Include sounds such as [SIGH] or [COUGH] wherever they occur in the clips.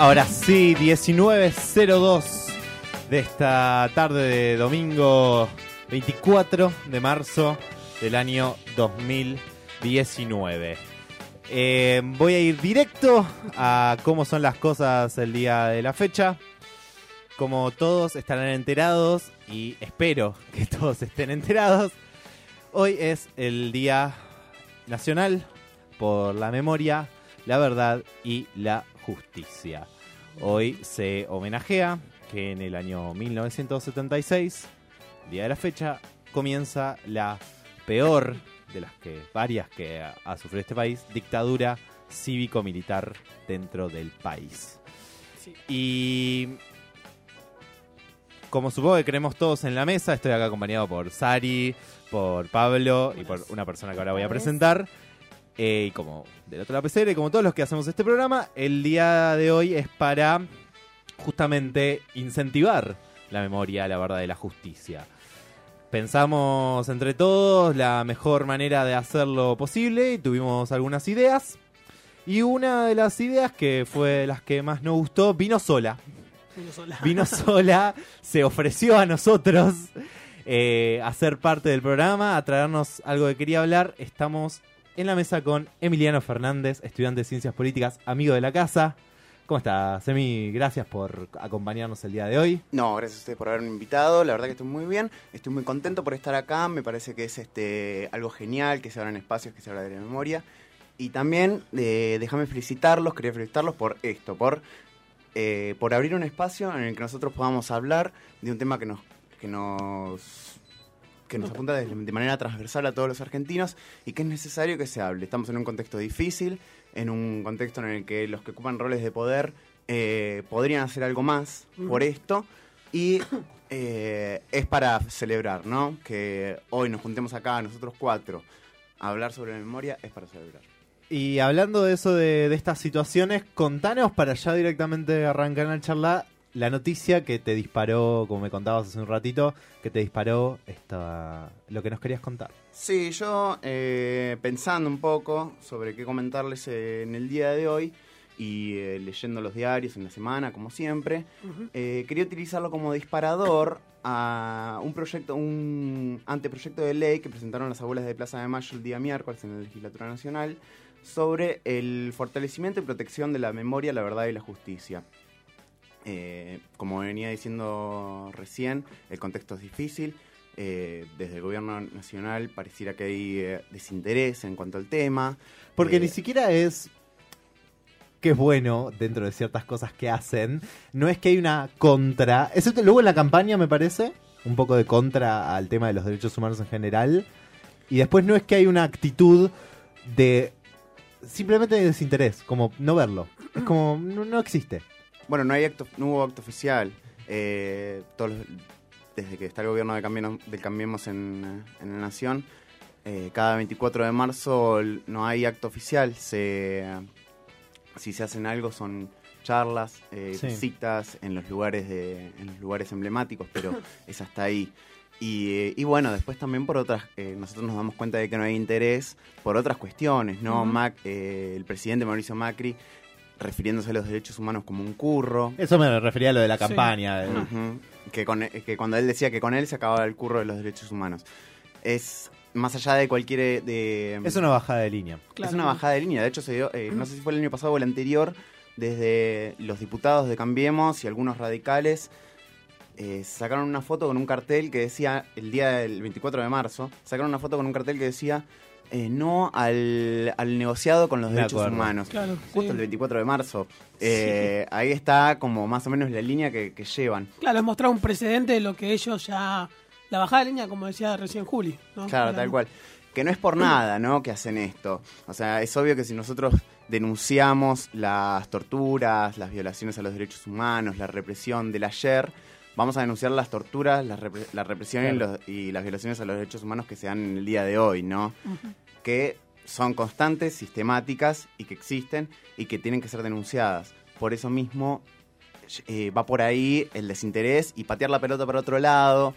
Ahora sí, 19.02 de esta tarde de domingo 24 de marzo del año 2019. Eh, voy a ir directo a cómo son las cosas el día de la fecha. Como todos estarán enterados, y espero que todos estén enterados, hoy es el Día Nacional por la Memoria, la Verdad y la Justicia. Hoy se homenajea que en el año 1976, día de la fecha, comienza la peor de las que varias que ha, sufrido este país, dictadura cívico-militar dentro del país. Sí. Y como supongo que creemos todos en la mesa, estoy acá acompañado por Sari, por Pablo y por una persona que ahora voy a presentar. Eh, y como del otro lado PCR, como todos los que hacemos este programa, el día de hoy es para justamente incentivar la memoria, la verdad y la justicia. Pensamos entre todos la mejor manera de hacerlo posible y tuvimos algunas ideas. Y una de las ideas que fue las que más nos gustó vino sola. Uno sola. Vino sola, se ofreció a nosotros eh, a ser parte del programa, a traernos algo que quería hablar. Estamos en la mesa con Emiliano Fernández, estudiante de Ciencias Políticas, amigo de la casa. ¿Cómo estás, Emi? Gracias por acompañarnos el día de hoy. No, gracias a ustedes por haberme invitado. La verdad que estoy muy bien. Estoy muy contento por estar acá. Me parece que es este algo genial que se abran espacios, que se habla de la memoria. Y también eh, déjame felicitarlos, quería felicitarlos por esto, por, eh, por abrir un espacio en el que nosotros podamos hablar de un tema que nos, que nos, que nos apunta de, de manera transversal a todos los argentinos y que es necesario que se hable. Estamos en un contexto difícil, en un contexto en el que los que ocupan roles de poder eh, podrían hacer algo más por esto y eh, es para celebrar, ¿no? Que hoy nos juntemos acá, nosotros cuatro, a hablar sobre la memoria es para celebrar. Y hablando de eso, de, de estas situaciones, contanos para ya directamente arrancar en la charla la noticia que te disparó, como me contabas hace un ratito, que te disparó esta, lo que nos querías contar. Sí, yo eh, pensando un poco sobre qué comentarles en el día de hoy y eh, leyendo los diarios en la semana, como siempre, eh, quería utilizarlo como disparador a un proyecto, un anteproyecto de ley que presentaron las abuelas de Plaza de Mayo el día miércoles en la Legislatura Nacional sobre el fortalecimiento y protección de la memoria, la verdad y la justicia. Eh, como venía diciendo recién, el contexto es difícil. eh, desde el gobierno nacional pareciera que hay eh, desinterés en cuanto al tema. Porque Eh, ni siquiera es que es bueno dentro de ciertas cosas que hacen. No es que hay una contra. Excepto luego en la campaña, me parece, un poco de contra al tema de los derechos humanos en general. Y después no es que hay una actitud de simplemente de desinterés, como no verlo. Es como, no, no existe. Bueno, no, hay acto, no hubo acto oficial. Eh, todos los- desde que está el gobierno de Cambiemos, del Cambiemos en, en la Nación, eh, cada 24 de marzo no hay acto oficial. Se, si se hacen algo son charlas, eh, Sí. citas en los lugares de, en los lugares emblemáticos, pero [LAUGHS] es hasta ahí. Y, eh, y bueno, después también por otras, eh, nosotros nos damos cuenta de que no hay interés por otras cuestiones, ¿no? Mac, eh, el presidente Mauricio Macri refiriéndose a los derechos humanos como un curro. Eso me refería a lo de la Sí. campaña. eh. Ujú. que, con, que cuando él decía que con él se acababa el curro de los derechos humanos. Es más allá de cualquier... eh, De, Es una bajada de línea. Claro. es una bajada de línea. De hecho, se dio, eh, no sé si fue el año pasado o el anterior, desde los diputados de Cambiemos y algunos radicales eh, sacaron una foto con un cartel que decía, el día del 24 de marzo, sacaron una foto con un cartel que decía, eh, no al, al negociado con los derechos acuerdo. humanos. Claro, Justo sí. el 24 de marzo. Eh, Ahí está como más o menos la línea que, que llevan. Claro, es mostrar un precedente de lo que ellos ya. La bajada de línea, como decía recién Juli. ¿no? Claro, tal cual. Que no es por nada, ¿no? Que hacen esto. O sea, es obvio que si nosotros denunciamos las torturas, las violaciones a los derechos humanos, la represión del ayer, vamos a denunciar las torturas, la, repre- la represión y, los- y las violaciones a los derechos humanos que se dan en el día de hoy, ¿no? Que son constantes, sistemáticas y que existen y que tienen que ser denunciadas. Por eso mismo eh, va por ahí el desinterés y patear la pelota para otro lado,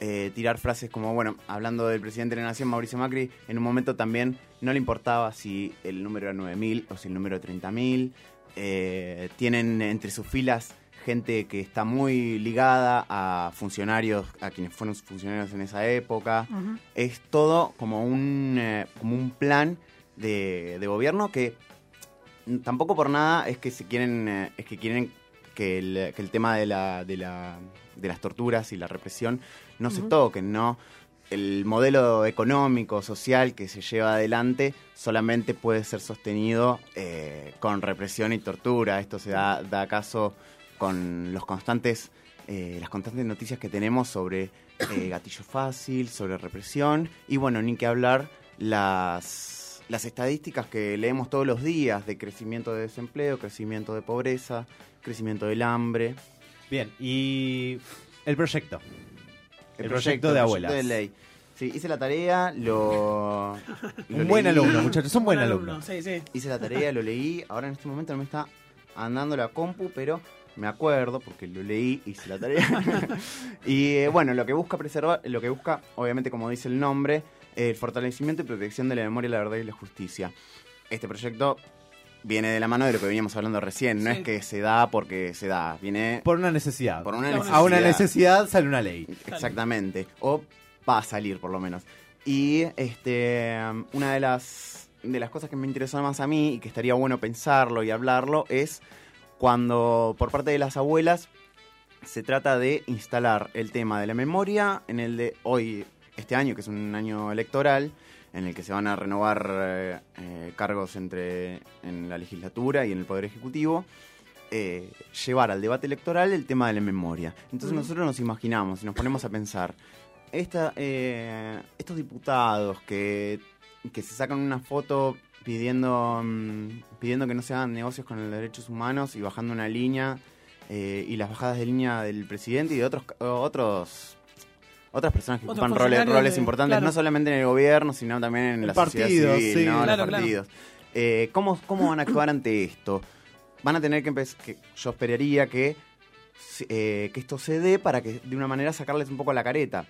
eh, tirar frases como, bueno, hablando del presidente de la Nación, Mauricio Macri, en un momento también no le importaba si el número era 9.000 o si el número era 30.000. eh, tienen entre sus filas gente que está muy ligada a funcionarios, a quienes fueron funcionarios en esa época. Es todo como un, eh, como un plan de, de gobierno que tampoco por nada es que se quieren, eh, es que quieren que el, que el tema de la, de la de las torturas y la represión no se toquen, ¿no? El modelo económico, social que se lleva adelante solamente puede ser sostenido eh, con represión y tortura. Esto se da, da caso con los constantes, eh, las constantes noticias que tenemos sobre eh, [COUGHS] gatillo fácil, sobre represión y bueno, ni que hablar las, las estadísticas que leemos todos los días de crecimiento de desempleo, crecimiento de pobreza, crecimiento del hambre. Bien, y el proyecto. El proyecto proyecto de el abuelas. proyecto de ley. Sí, hice la tarea, lo... lo Un buen leí, alumno, muchachos, son buen Buen alumno. Sí, sí. Hice la tarea, lo leí. Ahora en este momento no me está andando la compu, pero me acuerdo porque lo leí, hice la tarea. [LAUGHS] y eh, bueno, lo que busca preservar, lo que busca, obviamente como dice el nombre, el fortalecimiento y protección de la memoria, la verdad y la justicia. Este proyecto viene de la mano de lo que veníamos hablando recién, no Sí. es que se da porque se da, viene Por una necesidad. por una necesidad. A una necesidad sale una ley. Exactamente. O va a salir, por lo menos. Y este una de las, de las cosas que me interesó más a mí y que estaría bueno pensarlo y hablarlo es cuando por parte de las abuelas se trata de instalar el tema de la memoria en el de hoy, este año, que es un año electoral, en el que se van a renovar eh, eh, cargos entre en la legislatura y en el Poder Ejecutivo eh, llevar al debate electoral el tema de la memoria. Entonces Ujú. nosotros nos imaginamos y nos ponemos a pensar, esta, eh, estos diputados que, que se sacan una foto pidiendo, mm, pidiendo que no se hagan negocios con los derechos humanos y bajando una línea eh, y las bajadas de línea del presidente y de otros otros otras personas que Otros ocupan roles, roles de- importantes, claro. no solamente en el gobierno, sino también en En la sociedad civil, sí. ¿no? En Claro, los claro. partidos. Eh, ¿cómo, ¿Cómo van a actuar ante esto? Van a tener que empezar, que yo esperaría que, se- eh, que esto se dé para que de una manera sacarles un poco la careta,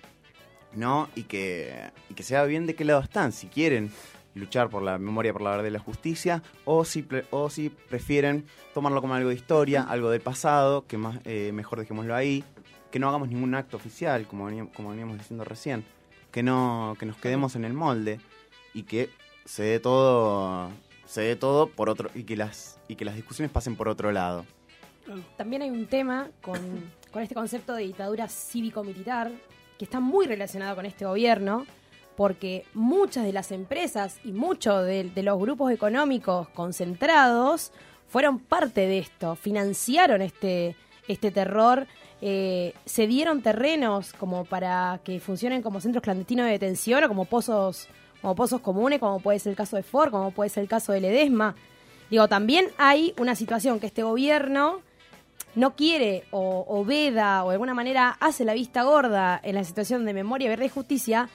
¿no? Y que, y que sea bien de qué lado están, si quieren luchar por la memoria, por la verdad y la justicia, o si, o si prefieren tomarlo como algo de historia, algo del pasado, que más eh, mejor dejémoslo ahí, que no hagamos ningún acto oficial, como veníamos, como veníamos diciendo recién, que no que nos quedemos en el molde y que se dé todo se dé todo por otro y que las y que las discusiones pasen por otro lado. También hay un tema con, con este concepto de dictadura cívico-militar que está muy relacionado con este gobierno, porque muchas de las empresas y muchos de, los grupos económicos concentrados fueron parte de esto, financiaron este, este terror, eh, se dieron terrenos como para que funcionen como centros clandestinos de detención o como pozos, como pozos comunes, como puede ser el caso de Ford, como puede ser el caso de Ledesma. Digo, también hay una situación que este gobierno no quiere o, o veda o de alguna manera hace la vista gorda en la situación de memoria, verdad y justicia,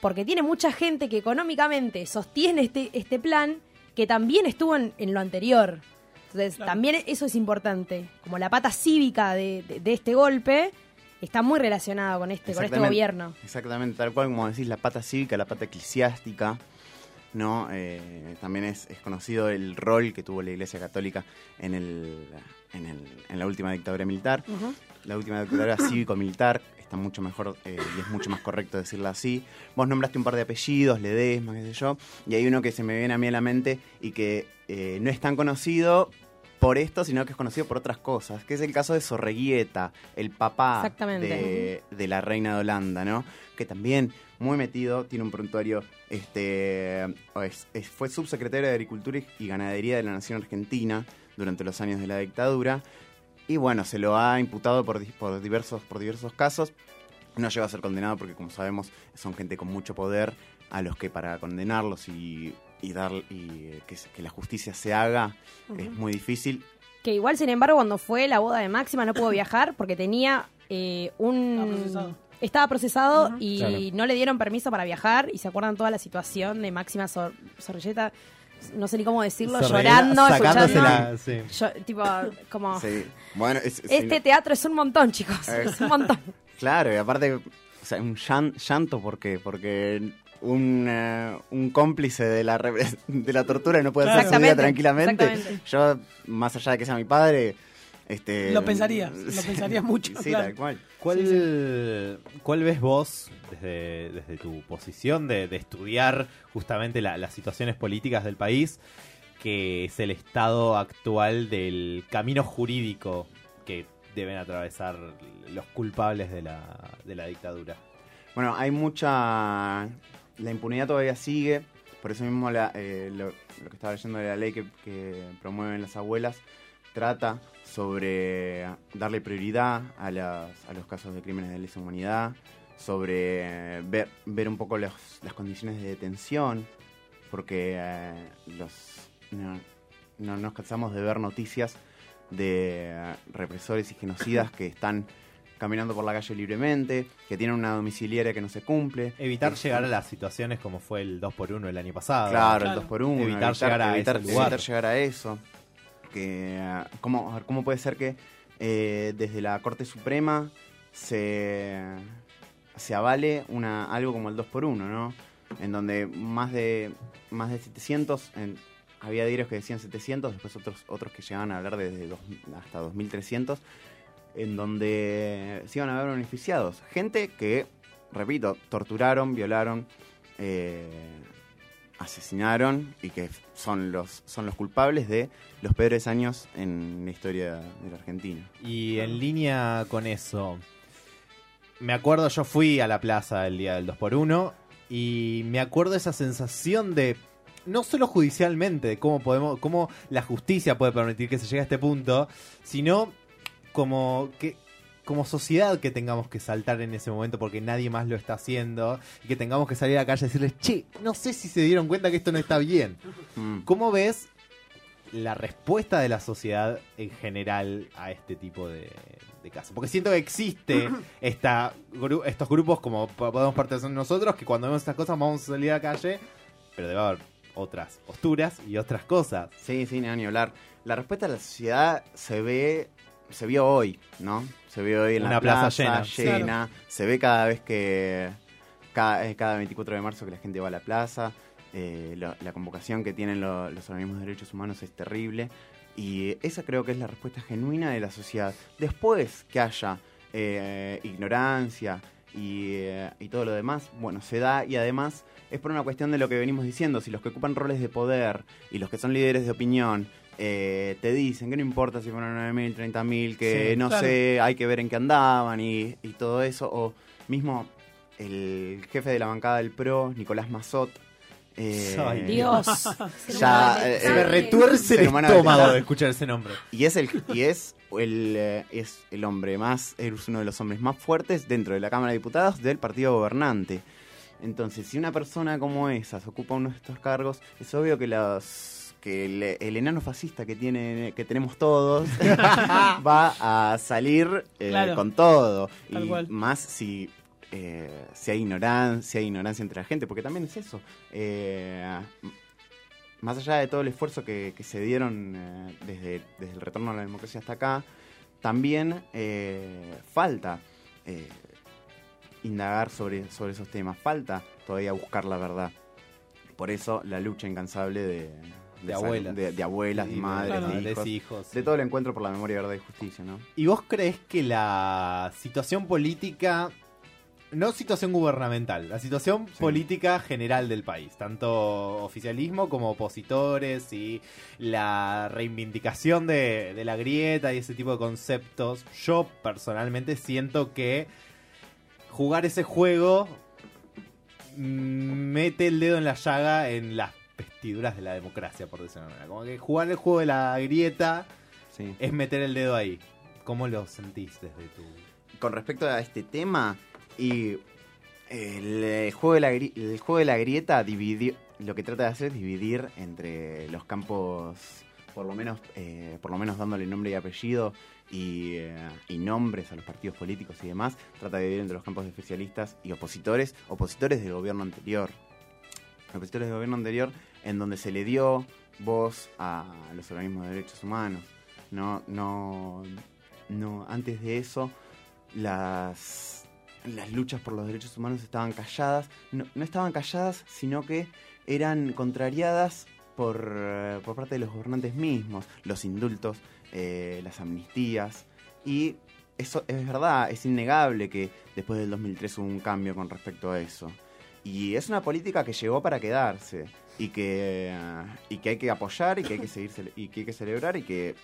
porque tiene mucha gente que económicamente sostiene este, este plan que también estuvo en, en lo anterior. Entonces, Claro. también eso es importante. Como la pata cívica de, de- de este golpe está muy relacionada con este, con este gobierno. Exactamente, tal cual como decís, la pata cívica, la pata eclesiástica, ¿no? Eh, también es, es conocido el rol que tuvo la Iglesia Católica en, el, en, el- en la última dictadura militar. La última dictadura [COUGHS] cívico-militar está mucho mejor eh, y es mucho más correcto decirlo así. Vos nombraste un par de apellidos, Ledesma, qué sé yo, y hay uno que se me viene a mí a la mente y que eh, no es tan conocido por esto, sino que es conocido por otras cosas, que es el caso de Sorreguieta, el papá de, de la reina de Holanda, ¿no? Que también muy metido, tiene un prontuario, este, es- es- fue subsecretario de Agricultura y Ganadería de la Nación Argentina durante los años de la dictadura. Y bueno, se lo ha imputado por, por, diversos, por diversos casos. No llegó a ser condenado porque, como sabemos, son gente con mucho poder a los que para condenarlos y, y dar y eh, que, la justicia se haga es muy difícil. Que igual, sin embargo, cuando fue la boda de Máxima no pudo viajar porque tenía eh, un... Estaba procesado. Estaba procesado Ujú. y Claro. no le dieron permiso para viajar. Y se acuerdan toda la situación de Máxima Sor- Sorrelleta, no sé ni cómo decirlo, llorando, escuchando. sacándosela, sí. Yo, tipo, como... Sí. Bueno, es- es- Este teatro es un montón, chicos. Eh. Es un montón. Claro, y aparte, o sea, un llan- llanto, ¿por qué? Porque un, eh, un cómplice de la, de la tortura y no puede hacer su vida tranquilamente. Yo, más allá de que sea mi padre, este, Lo pensaría, lo [LAUGHS] pensaría mucho, Sí, claro. tal cual. ¿Cuál, ¿Cuál ves vos desde, desde tu posición de, de estudiar justamente la- las situaciones políticas del país, que es el estado actual del camino jurídico que deben atravesar los culpables de la, de la dictadura? Bueno, hay mucha... La impunidad todavía sigue, por eso mismo la- eh, lo, lo que estaba leyendo de la ley que, que promueven las abuelas trata sobre darle prioridad a, las- a los casos de crímenes de lesa humanidad, sobre eh, ver, ver un poco los- las condiciones de detención, porque eh, los, no, no nos cansamos de ver noticias de eh, represores y genocidas que están caminando por la calle libremente, que tienen una domiciliaria que no se cumple. Evitar llegar a las situaciones como fue el 2x1 el año pasado. Claro, Claro. el 2 por 1 Evitar llegar a ese lugar. evitar llegar a eso. Que, ¿cómo, ¿Cómo puede ser que eh, desde la Corte Suprema se, se avale una, algo como el 2 por 1 ¿no? En donde más de, más de 700, en- había diarios que decían 700, después otros, otros que llegaban a hablar desde dos- hasta 2300, en donde se iban a ver beneficiados. Gente que, repito, torturaron, violaron, eh, asesinaron y que son los, son los culpables de los peores años en la historia de la Argentina. Y en línea con eso, me acuerdo, yo fui a la plaza el día del 2x1 y me acuerdo esa sensación de, no solo judicialmente, de cómo, podemos, cómo la justicia puede permitir que se llegue a este punto, sino como que como sociedad que tengamos que saltar en ese momento porque nadie más lo está haciendo y que tengamos que salir a la calle y decirles, che, no sé si se dieron cuenta que esto no está bien. Mm. ¿Cómo ves la respuesta de la sociedad en general a este tipo de, de casos? Porque siento que existe [CLEARS THROAT] esta, gru- estos grupos como po- podemos pertenecer nosotros, que cuando vemos estas cosas vamos a salir a la calle, pero debe haber otras posturas y otras cosas. Sí, sí, ni hablar. La respuesta de la sociedad se ve, se vio hoy, ¿no? Se ve hoy en Una la plaza plaza, llena. llena. Se ve cada vez que, cada, cada 24 de marzo que la gente va a la plaza. Eh, lo- la convocación que tienen lo- los organismos de derechos humanos es terrible. Y esa creo que es la respuesta genuina de la sociedad. Después que haya eh, ignorancia y, eh, y todo lo demás, bueno, se da y además es por una cuestión de lo que venimos diciendo. Si los que ocupan roles de poder y los que son líderes de opinión eh, te dicen que no importa si fueron 9.000, 30.000, que Sí, no claro. sé, hay que ver en qué andaban y, y todo eso, o mismo el jefe de la bancada del PRO, Nicolás Mazot. eh, Ay, Dios. [LAUGHS] Ya, eh, Se me retuerce el estómago de escuchar ese nombre. y es el y es el eh, es el hombre más es uno de los hombres más fuertes dentro de la Cámara de Diputados del partido gobernante. Entonces, si una persona como esa se ocupa uno de estos cargos, es obvio que los que el, el enano fascista que tiene que tenemos todos [LAUGHS] va a salir eh, Claro. con todo Tal y cual. más si eh, si hay ignorancia, hay ignorancia entre la gente, porque también es eso. Eh, más allá de todo el esfuerzo que, que se dieron desde, desde el retorno a la democracia hasta acá, también falta indagar sobre, sobre esos temas, falta todavía buscar la verdad. Por eso la lucha incansable de, De abuelas. de, de abuelas, Sí, de madres, Claro. de hijos, de todo el encuentro por la memoria, verdad y justicia, ¿no? ¿Y vos crees que la situación política, no situación gubernamental, la situación Sí. política general del país, tanto oficialismo como opositores y la reivindicación de, de la grieta y ese tipo de conceptos, yo personalmente siento que jugar ese juego mm, mete el dedo en la llaga en las vestiduras de la democracia, por decirlo de una manera. Como que jugar el juego de la grieta Sí. es meter el dedo ahí. ¿Cómo lo sentís desde tu...? con respecto a este tema y el, eh, juego de la el juego de la grieta dividir lo que trata de hacer es dividir entre los campos por lo menos eh, por lo menos dándole nombre y apellido y, eh, y nombres a los partidos políticos y demás trata de dividir entre los campos de especialistas y opositores opositores del gobierno anterior opositores del gobierno anterior en donde se le dio voz a los organismos de derechos humanos no no no antes de eso las las luchas por los derechos humanos estaban calladas. No, no estaban calladas, sino que eran contrariadas por, eh, por parte de los gobernantes mismos, los indultos, eh, las amnistías. Y eso es verdad, es innegable que después del 2003 hubo un cambio con respecto a eso. Y es una política que llegó para quedarse y que, y que hay que apoyar y que hay que seguir y que hay que celebrar y que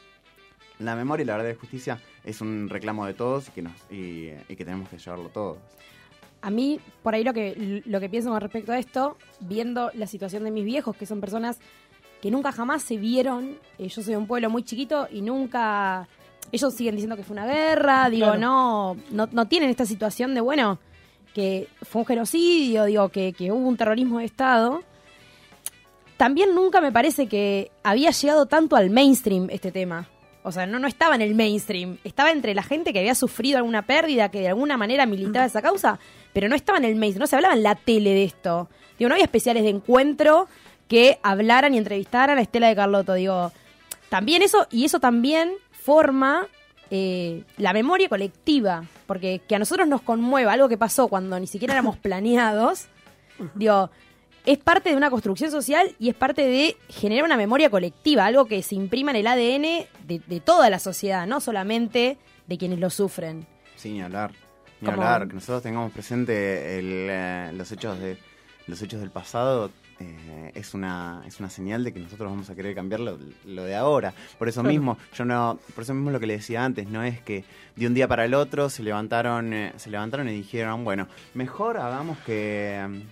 la memoria y la verdad de justicia es un reclamo de todos y que nos y, y que tenemos que llevarlo todos. A mí, por ahí lo que, lo que pienso con respecto a esto, viendo la situación de mis viejos, que son personas que nunca jamás se vieron, eh, yo soy de un pueblo muy chiquito y nunca, ellos siguen diciendo que fue una guerra, digo, Claro. no, no, no tienen esta situación de, bueno, que fue un genocidio, digo, que, que hubo un terrorismo de Estado. También nunca me parece que había llegado tanto al mainstream este tema. O sea, no, no estaba en el mainstream. Estaba entre la gente que había sufrido alguna pérdida, que de alguna manera militaba esa causa, pero no estaba en el mainstream. No se hablaba en la tele de esto. Digo, no había especiales de encuentro que hablaran y entrevistaran a Estela de Carlotto. Digo, también eso, y eso también forma eh, la memoria colectiva. Porque que a nosotros nos conmueva algo que pasó cuando ni siquiera éramos [LAUGHS] planeados. Digo, es parte de una construcción social y es parte de generar una memoria colectiva, algo que se imprima en el ADN de, de toda la sociedad, no solamente de quienes lo sufren. Sí, ni hablar. Ni hablar. Que nosotros tengamos presente el, eh, los hechos de los hechos del pasado eh, es una es una señal de que nosotros vamos a querer cambiar lo, lo de ahora. Por eso mismo, yo no, por eso mismo lo que le decía antes, no es que de un día para el otro se levantaron eh, se levantaron y dijeron, bueno, mejor hagamos que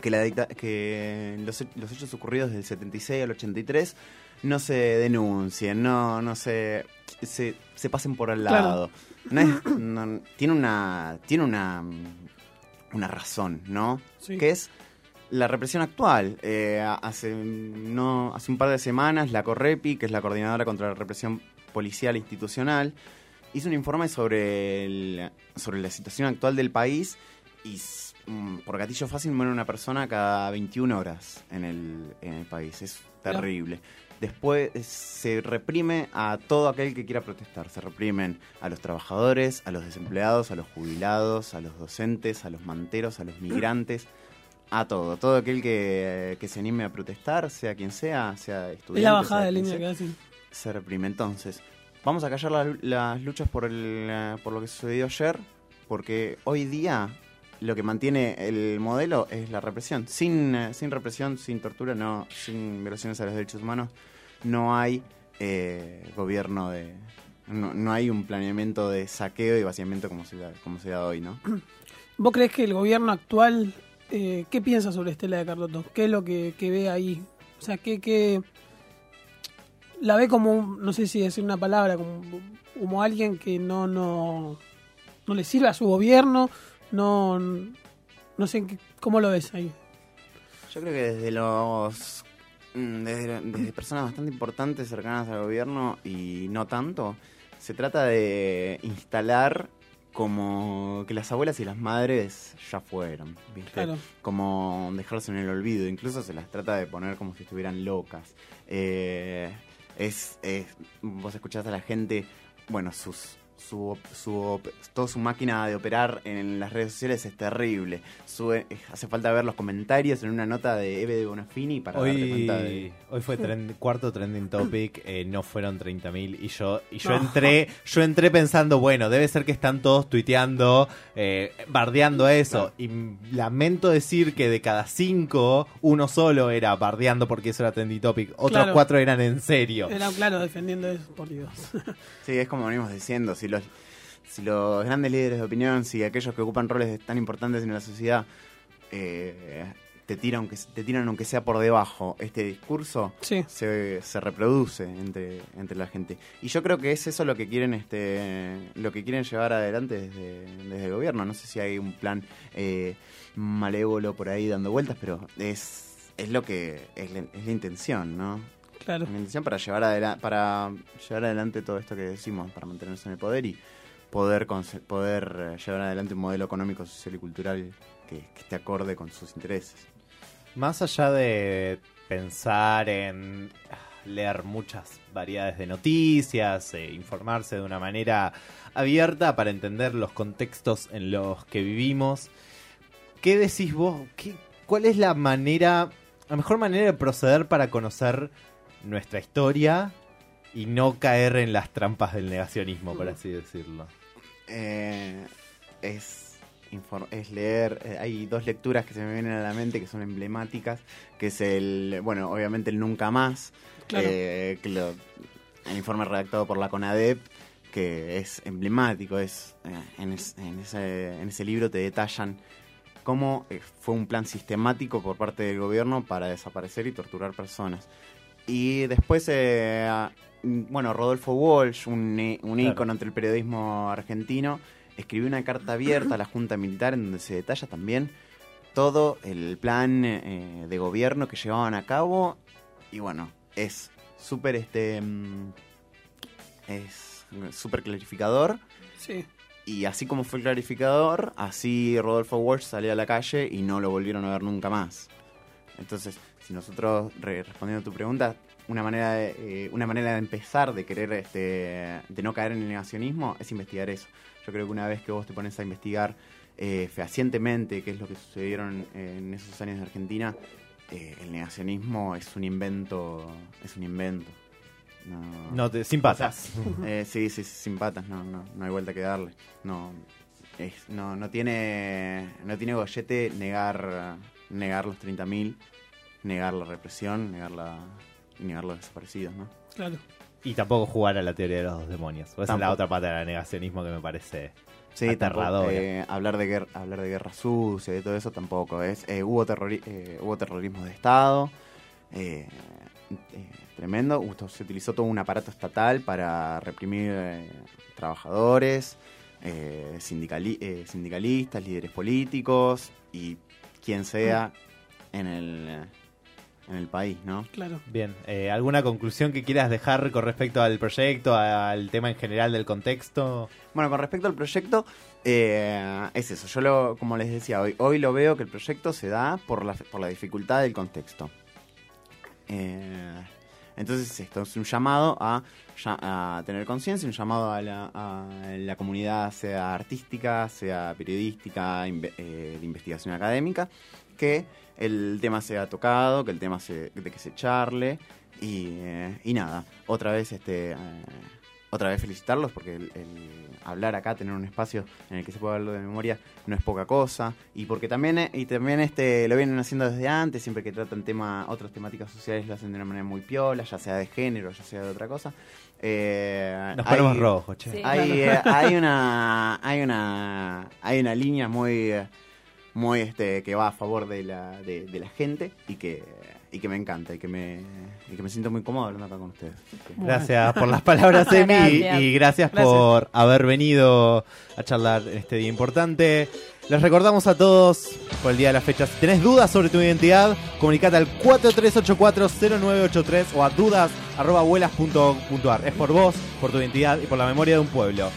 que, la dicta- que los, he- los hechos ocurridos del 76 al 83 no se denuncien, no, no se, se, se pasen por al Claro. lado. No es- no- tiene una, tiene una, una razón, ¿no? Sí. Que es la represión actual. Eh, hace, no, hace un par de semanas la Correpi, que es la Coordinadora contra la Represión Policial Institucional, hizo un informe sobre, el- sobre la situación actual del país y mm, por gatillo fácil muere una persona cada 21 horas en el, en el país. Es terrible. Después eh, se reprime a todo aquel que quiera protestar. Se reprimen a los trabajadores, a los desempleados, a los jubilados, a los docentes, a los manteros, a los migrantes, a todo. Todo aquel que, que se anime a protestar, sea quien sea, sea estudiante. Es la bajada de línea que hacen. se reprime. Entonces, vamos a callar la- las luchas por, el, por lo que sucedió ayer, porque hoy día lo que mantiene el modelo es la represión. Sin, sin represión, sin tortura, no, sin violaciones a los derechos humanos, no hay eh, gobierno de... No, no hay un planeamiento de saqueo y vaciamiento como se da, como se da hoy, ¿no? ¿Vos crees que el gobierno actual, eh, qué piensa sobre Estela de Carlotto? ¿Qué es lo que, ve ahí? O sea, ¿qué, la ve como, no sé si decir una palabra, como, alguien que no, no, no le sirve a su gobierno? No, no sé cómo lo ves ahí. Yo creo que desde los mm, desde personas bastante importantes cercanas al gobierno y no tanto, se trata de instalar como que las abuelas y las madres ya fueron, ¿viste? Claro. Como dejarse en el olvido, incluso se las trata de poner como si estuvieran locas. Eh, es, es- vos escuchás a la gente, bueno, sus su, op- su op- toda su máquina de operar en las redes sociales es terrible. Sube- eh, hace falta ver los comentarios en una nota de Eve de Bonafini para darte Hoy, cuenta de... hoy fue trend- cuarto trending topic, eh, no fueron 30.000 y yo y yo No. entré yo entré pensando, bueno, debe ser que están todos tuiteando, eh, bardeando eso y lamento decir que de cada cinco uno solo era bardeando porque eso era trending topic, otros Claro. cuatro eran en serio. Era claro defendiendo eso, por Dios. Sí, es como venimos diciendo, si los, si los grandes líderes de opinión, si aquellos que ocupan roles tan importantes en la sociedad eh, te, tiran, aunque, te tiran aunque sea por debajo este discurso, Sí. se, se reproduce entre, entre la gente. Y yo creo que es eso lo que quieren este lo que quieren llevar adelante desde, desde el gobierno. No sé si hay un plan eh, malévolo por ahí dando vueltas, pero es, es lo que es la, es la intención, ¿no? Claro. La intención para llevar, adela- para llevar adelante todo esto que decimos, para mantenerse en el poder y poder, poder eh, llevar adelante un modelo económico, social y cultural que, que esté acorde con sus intereses. Más allá de pensar en leer muchas variedades de noticias, eh, informarse de una manera abierta para entender los contextos en los que vivimos. ¿Qué decís vos? ¿Qué, ¿Cuál es la manera, la mejor manera de proceder para conocer nuestra historia y no caer en las trampas del negacionismo, por así decirlo? Eh, es, es leer, eh, hay dos lecturas que se me vienen a la mente que son emblemáticas, que es el, bueno, obviamente el Nunca Más, Claro. eh, que lo- el informe redactado por la CONADEP, que es emblemático, es eh, en, es- en ese, en ese libro te detallan cómo fue un plan sistemático por parte del gobierno para desaparecer y torturar personas. Y después, eh, bueno, Rodolfo Walsh, un, un Claro. ícono entre el periodismo argentino, escribió una carta abierta a la Junta Militar en donde se detalla también todo el plan eh, de gobierno que llevaban a cabo. Y bueno, es súper este. mm, es súper clarificador. Sí. Y así como fue clarificador, así Rodolfo Walsh salió a la calle y no lo volvieron a ver nunca más. Entonces, si nosotros, re- respondiendo a tu pregunta, una manera de, eh, una manera de empezar de querer, este, de no caer en el negacionismo, es investigar eso. Yo creo que una vez que vos te pones a investigar eh, fehacientemente qué es lo que sucedieron en esos años de Argentina, eh, el negacionismo es un invento, es un invento. No, No te, sin patas. [LAUGHS] eh, sí, sí, sí, sin patas, no, no, no hay vuelta que darle. No, es- no, no tiene, no tiene gollete negar, negar los 30.000, negar la represión, negar la, y negar los desaparecidos, ¿no? Claro. Y tampoco jugar a la teoría de los dos demonios. Esa es la otra pata del negacionismo que me parece. Sí, Aterradora. tampoco, eh, hablar de guerra, hablar de guerra sucia, de todo eso tampoco es. eh, hubo terrori- eh, hubo terrorismo de Estado, eh, eh, tremendo. Se utilizó todo un aparato estatal para reprimir eh, trabajadores, eh, sindicali- eh, sindicalistas, líderes políticos y quien sea en el en el país, ¿no? Claro. Bien, eh, ¿alguna conclusión que quieras dejar con respecto al proyecto, al tema en general del contexto? Bueno, con respecto al proyecto, eh, es eso. Yo, lo, como les decía, hoy, hoy lo veo que el proyecto se da por la, por la dificultad del contexto. Eh, entonces, esto es un llamado a, a tener conciencia, un llamado a la, a la comunidad, sea artística, sea periodística, inve- eh, de investigación académica, que el tema sea tocado, que el tema se, de que se charle. Y, eh, y nada, otra vez este eh, otra vez felicitarlos porque el, el hablar acá, tener un espacio en el que se pueda hablar de memoria no es poca cosa y porque también eh, y también este lo vienen haciendo desde antes, siempre que tratan tema otras temáticas sociales lo hacen de una manera muy piola, ya sea de género, ya sea de otra cosa. Eh, Nos hay- ponemos rojos, che. Sí. hay, eh, hay [LAUGHS] una hay una hay una línea muy eh, muy este que va a favor de la, de, de la gente y que y que me encanta y que me y que me siento muy cómodo hablando acá con ustedes. Gracias por las palabras, [LAUGHS] Emi, Gracias. y gracias, Gracias. por haber venido a charlar en este día importante. Les recordamos a todos por el día de la fecha. Si tenés dudas sobre tu identidad, comunicate al 43840983 o a dudas.abuelas.ar. Es por vos, por tu identidad y por la memoria de un pueblo.